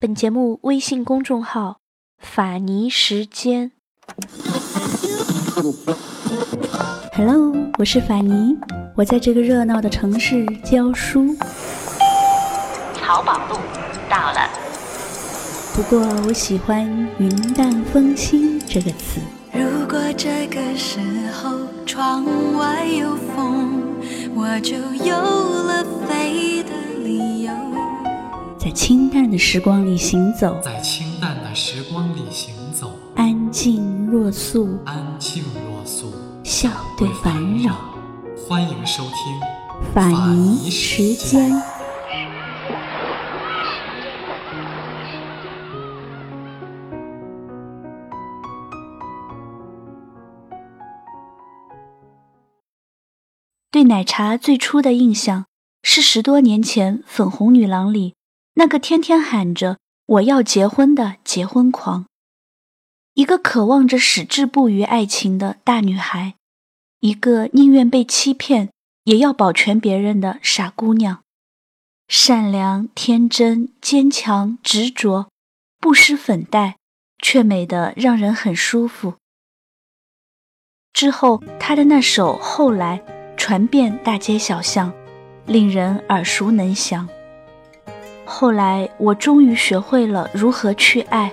本节目微信公众号“法尼时间”。Hello，我是法尼，我在这个热闹的城市教书。淘宝路到了。不过我喜欢“云淡风轻”这个词。如果这个时候窗外有风，我就有了飞的。在清淡的时光里行走，在清淡的时光里行走，安静若素，安静若素，笑对烦扰。欢迎收听法尼时间。对奶茶最初的印象是十多年前《粉红女郎》里。那个天天喊着我要结婚的结婚狂，一个渴望着矢志不渝爱情的大女孩，一个宁愿被欺骗也要保全别人的傻姑娘，善良、天真、坚强、执着，不施粉黛，却美得让人很舒服。之后，她的那首《后来》传遍大街小巷，令人耳熟能详。后来，我终于学会了如何去爱，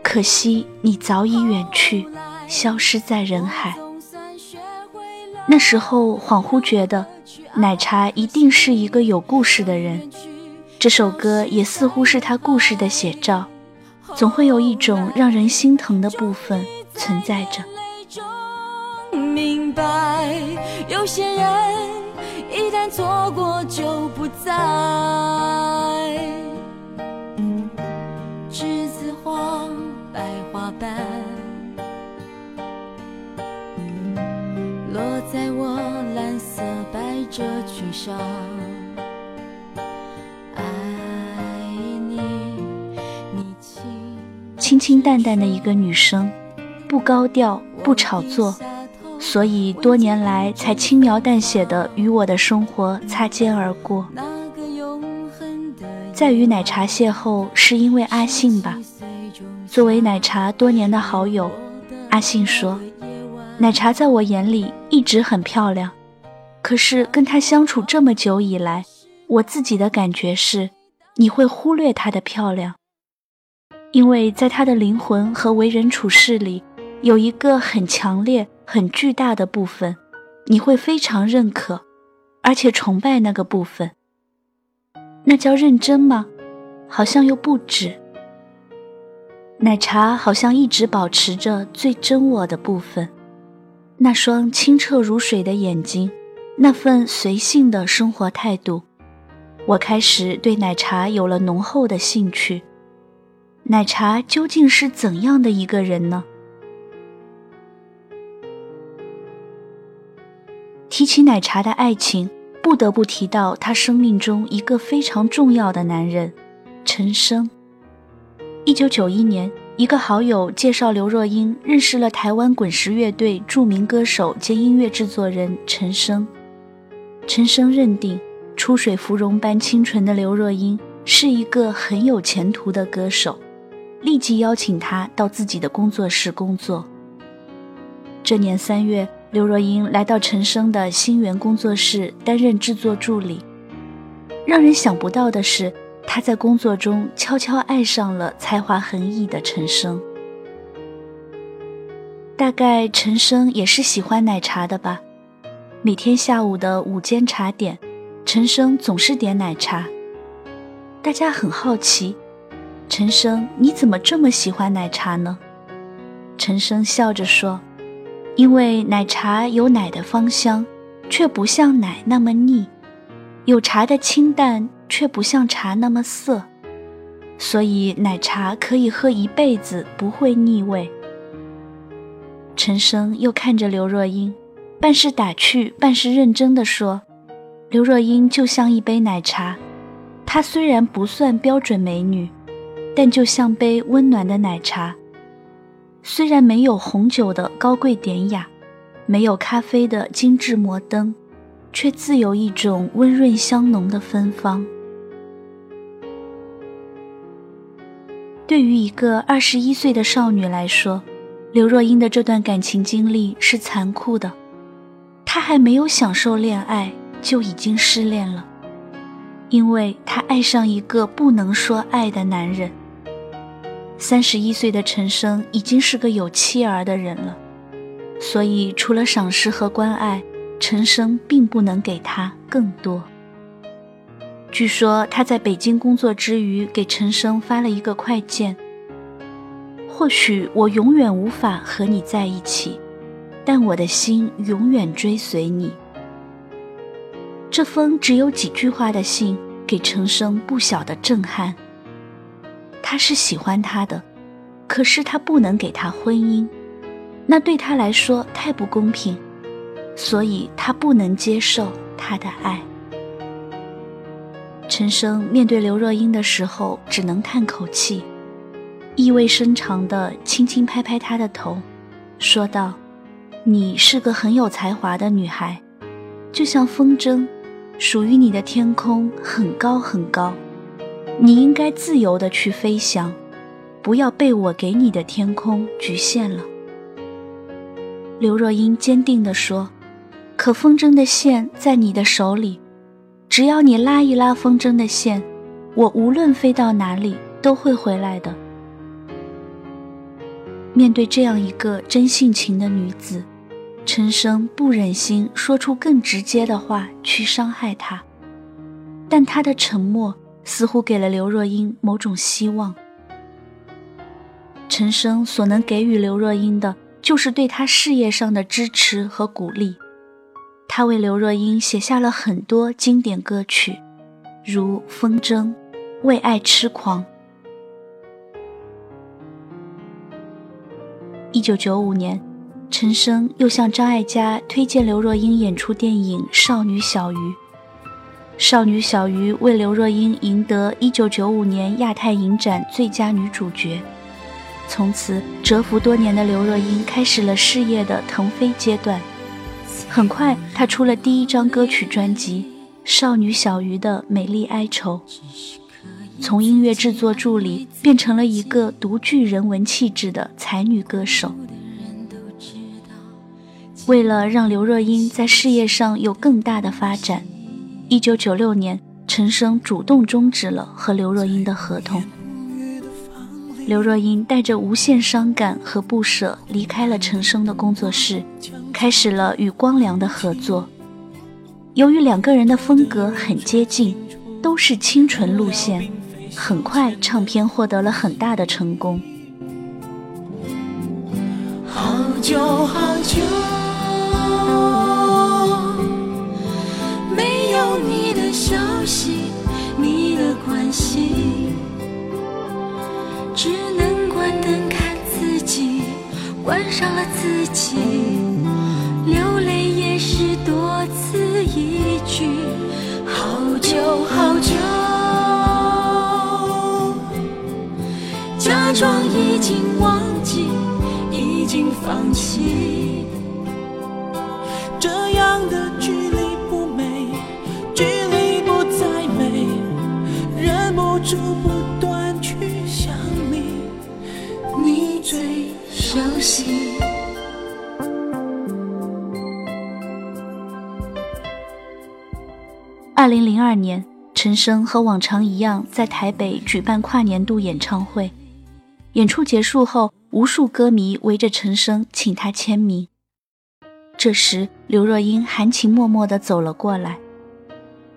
可惜你早已远去，消失在人海。那时候恍惚觉得，奶茶一定是一个有故事的人，这首歌也似乎是他故事的写照。总会有一种让人心疼的部分存在着。明白，有些人一旦错过就不再。我蓝色百褶裙上清清淡淡的一个女生，不高调，不炒作，所以多年来才轻描淡写的与我的生活擦肩而过。在与奶茶邂逅，是因为阿信吧？作为奶茶多年的好友，阿信说：“奶茶在我眼里一直很漂亮。”可是跟他相处这么久以来，我自己的感觉是，你会忽略她的漂亮，因为在她的灵魂和为人处事里，有一个很强烈、很巨大的部分，你会非常认可，而且崇拜那个部分。那叫认真吗？好像又不止。奶茶好像一直保持着最真我的部分，那双清澈如水的眼睛。那份随性的生活态度，我开始对奶茶有了浓厚的兴趣。奶茶究竟是怎样的一个人呢？提起奶茶的爱情，不得不提到他生命中一个非常重要的男人——陈升。一九九一年，一个好友介绍刘若英认识了台湾滚石乐队著名歌手兼音乐制作人陈升。陈升认定，出水芙蓉般清纯的刘若英是一个很有前途的歌手，立即邀请她到自己的工作室工作。这年三月，刘若英来到陈升的新源工作室担任制作助理。让人想不到的是，他在工作中悄悄爱上了才华横溢的陈升。大概陈升也是喜欢奶茶的吧。每天下午的午间茶点，陈升总是点奶茶。大家很好奇，陈升你怎么这么喜欢奶茶呢？陈升笑着说：“因为奶茶有奶的芳香，却不像奶那么腻；有茶的清淡，却不像茶那么涩。所以奶茶可以喝一辈子，不会腻味。”陈升又看着刘若英。半是打趣，半是认真的说：“刘若英就像一杯奶茶，她虽然不算标准美女，但就像杯温暖的奶茶。虽然没有红酒的高贵典雅，没有咖啡的精致摩登，却自有一种温润香浓的芬芳。”对于一个二十一岁的少女来说，刘若英的这段感情经历是残酷的。她还没有享受恋爱，就已经失恋了，因为她爱上一个不能说爱的男人。三十一岁的陈升已经是个有妻儿的人了，所以除了赏识和关爱，陈升并不能给他更多。据说他在北京工作之余，给陈升发了一个快件：“或许我永远无法和你在一起，但我的心永远追随你。”这封只有几句话的信，给陈升不小的震撼。他是喜欢他的，可是他不能给他婚姻，那对他来说太不公平，所以他不能接受他的爱。陈升面对刘若英的时候，只能叹口气，意味深长地轻轻拍拍她的头，说道：“你是个很有才华的女孩，就像风筝，属于你的天空很高很高。”你应该自由的去飞翔，不要被我给你的天空局限了。刘若英坚定地说：“可风筝的线在你的手里，只要你拉一拉风筝的线，我无论飞到哪里都会回来的。”面对这样一个真性情的女子，陈升不忍心说出更直接的话去伤害她，但他的沉默。似乎给了刘若英某种希望。陈升所能给予刘若英的，就是对她事业上的支持和鼓励。他为刘若英写下了很多经典歌曲，如《风筝》《为爱痴狂》。一九九五年，陈升又向张艾嘉推荐刘若英演出电影《少女小鱼》。少女小鱼为刘若英赢得1995年亚太影展最佳女主角，从此蛰伏多年的刘若英开始了事业的腾飞阶段。很快，她出了第一张歌曲专辑《少女小鱼的美丽哀愁》，从音乐制作助理变成了一个独具人文气质的才女歌手。为了让刘若英在事业上有更大的发展。一九九六年，陈升主动终止了和刘若英的合同。刘若英带着无限伤感和不舍离开了陈升的工作室，开始了与光良的合作。由于两个人的风格很接近，都是清纯路线，很快唱片获得了很大的成功。好久好久。消息，你的关心，只能关灯看自己，关上了自己，一句。好久好久，假装已经忘记，已经放弃，这样的距离。不断去想你，你最熟悉。二零零二年，陈升和往常一样在台北举办跨年度演唱会。演出结束后，无数歌迷围着陈升请他签名。这时，刘若英含情脉脉地走了过来。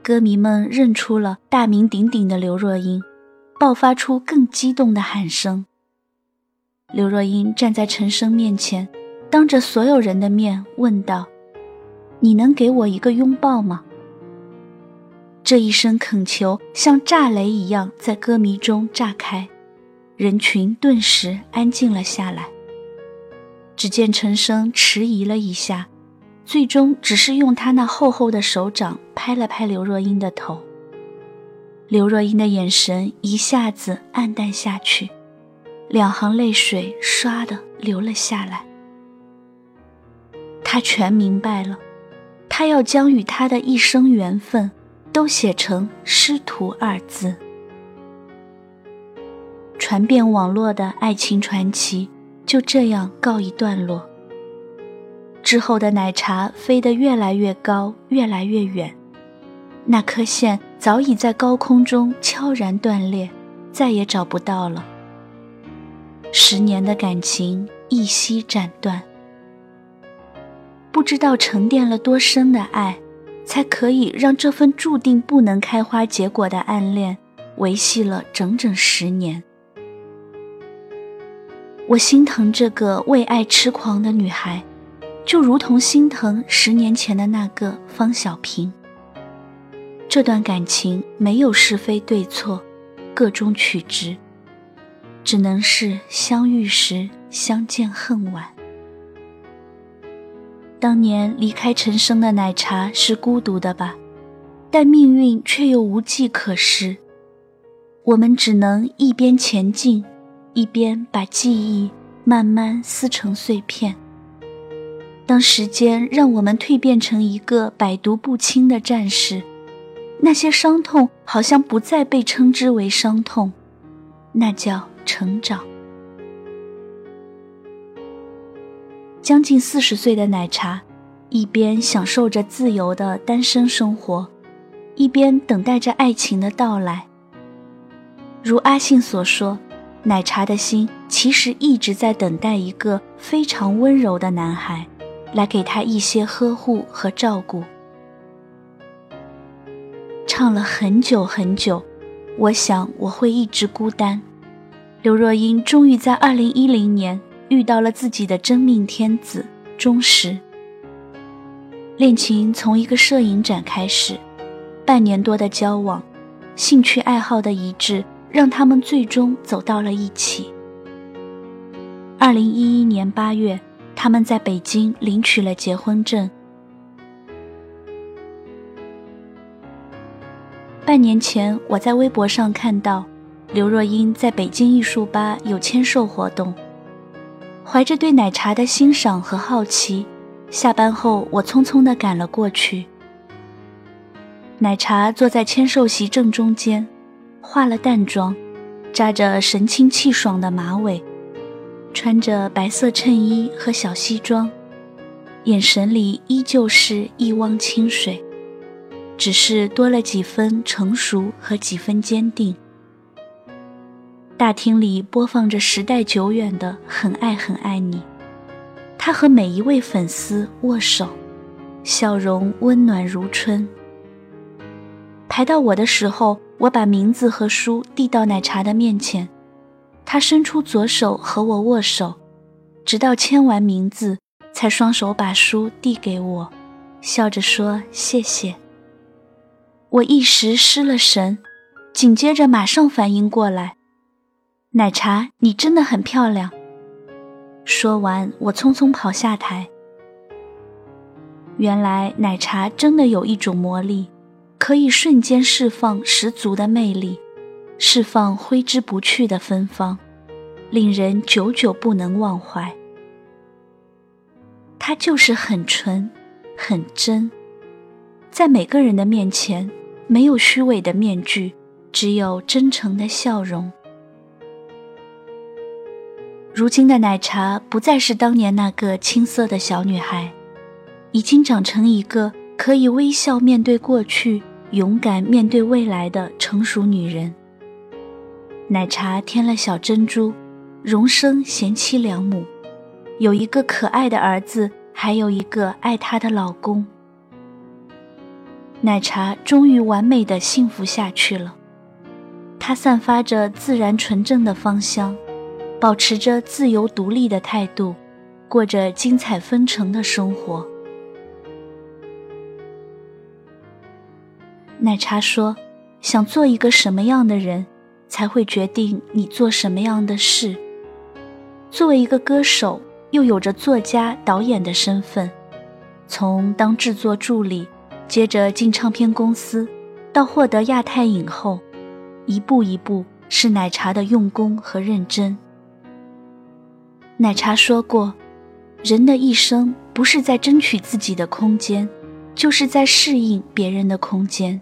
歌迷们认出了大名鼎鼎的刘若英，爆发出更激动的喊声。刘若英站在陈升面前，当着所有人的面问道：“你能给我一个拥抱吗？”这一声恳求像炸雷一样在歌迷中炸开，人群顿时安静了下来。只见陈升迟疑了一下。最终只是用他那厚厚的手掌拍了拍刘若英的头。刘若英的眼神一下子黯淡下去，两行泪水唰的流了下来。他全明白了，他要将与他的一生缘分都写成师徒二字。传遍网络的爱情传奇就这样告一段落。之后的奶茶飞得越来越高，越来越远，那颗线早已在高空中悄然断裂，再也找不到了。十年的感情一夕斩断，不知道沉淀了多深的爱，才可以让这份注定不能开花结果的暗恋维系了整整十年。我心疼这个为爱痴狂的女孩，就如同心疼十年前的那个方小平。这段感情没有是非对错，各中取直。只能是相遇时相见恨晚。当年离开陈生的奶茶是孤独的吧？但命运却又无计可施。我们只能一边前进，一边把记忆慢慢撕成碎片。当时间让我们蜕变成一个百毒不侵的战士，那些伤痛好像不再被称之为伤痛，那叫……成长。将近四十岁的奶茶，一边享受着自由的单身生活，一边等待着爱情的到来。如阿信所说，奶茶的心其实一直在等待一个非常温柔的男孩，来给他一些呵护和照顾。唱了很久很久，我想我会一直孤单。刘若英终于在二零一零年遇到了自己的真命天子钟石。恋情从一个摄影展开始，半年多的交往，兴趣爱好的一致，让他们最终走到了一起。二零一一年八月，他们在北京领取了结婚证。半年前，我在微博上看到。刘若英在北京艺术吧有签售活动，怀着对奶茶的欣赏和好奇，下班后我匆匆地赶了过去。奶茶坐在签售席正中间，化了淡妆，扎着神清气爽的马尾，穿着白色衬衣和小西装，眼神里依旧是一汪清水，只是多了几分成熟和几分坚定。大厅里播放着时代久远的《很爱很爱你》，他和每一位粉丝握手，笑容温暖如春。排到我的时候，我把名字和书递到奶茶的面前，他伸出左手和我握手，直到签完名字，才双手把书递给我，笑着说谢谢。我一时失了神，紧接着马上反应过来。奶茶，你真的很漂亮。说完，我匆匆跑下台。原来奶茶真的有一种魔力，可以瞬间释放十足的魅力，释放挥之不去的芬芳，令人久久不能忘怀。它就是很纯，很真，在每个人的面前，没有虚伪的面具，只有真诚的笑容。如今的奶茶不再是当年那个青涩的小女孩，已经长成一个可以微笑面对过去、勇敢面对未来的成熟女人。奶茶添了小珍珠，荣升贤妻良母，有一个可爱的儿子，还有一个爱她的老公。奶茶终于完美的幸福下去了，它散发着自然纯正的芳香。保持着自由独立的态度，过着精彩纷呈的生活。奶茶说：“想做一个什么样的人，才会决定你做什么样的事。”作为一个歌手，又有着作家、导演的身份，从当制作助理，接着进唱片公司，到获得亚太影后，一步一步是奶茶的用功和认真。奶茶说过：“人的一生不是在争取自己的空间，就是在适应别人的空间。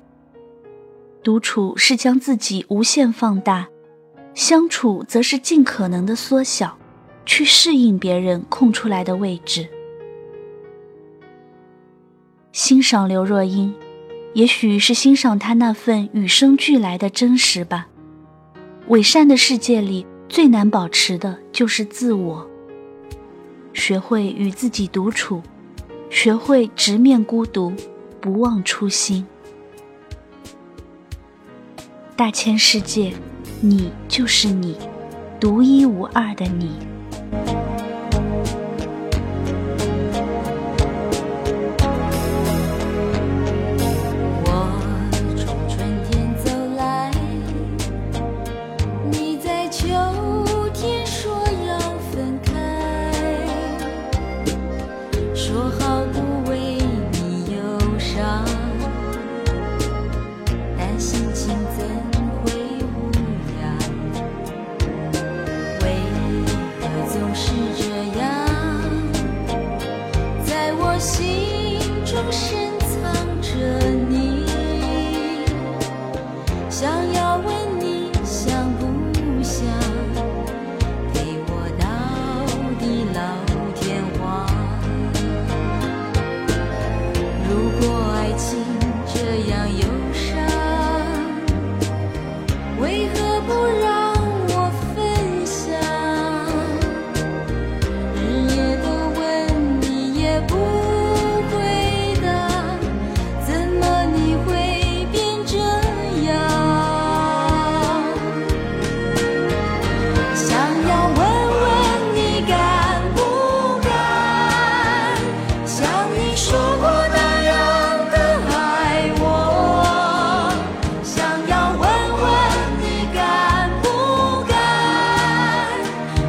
独处是将自己无限放大，相处则是尽可能的缩小，去适应别人空出来的位置。欣赏刘若英，也许是欣赏她那份与生俱来的真实吧。伪善的世界里，最难保持的就是自我。学会与自己独处，学会直面孤独，不忘初心。大千世界，你就是你，独一无二的你。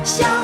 笑。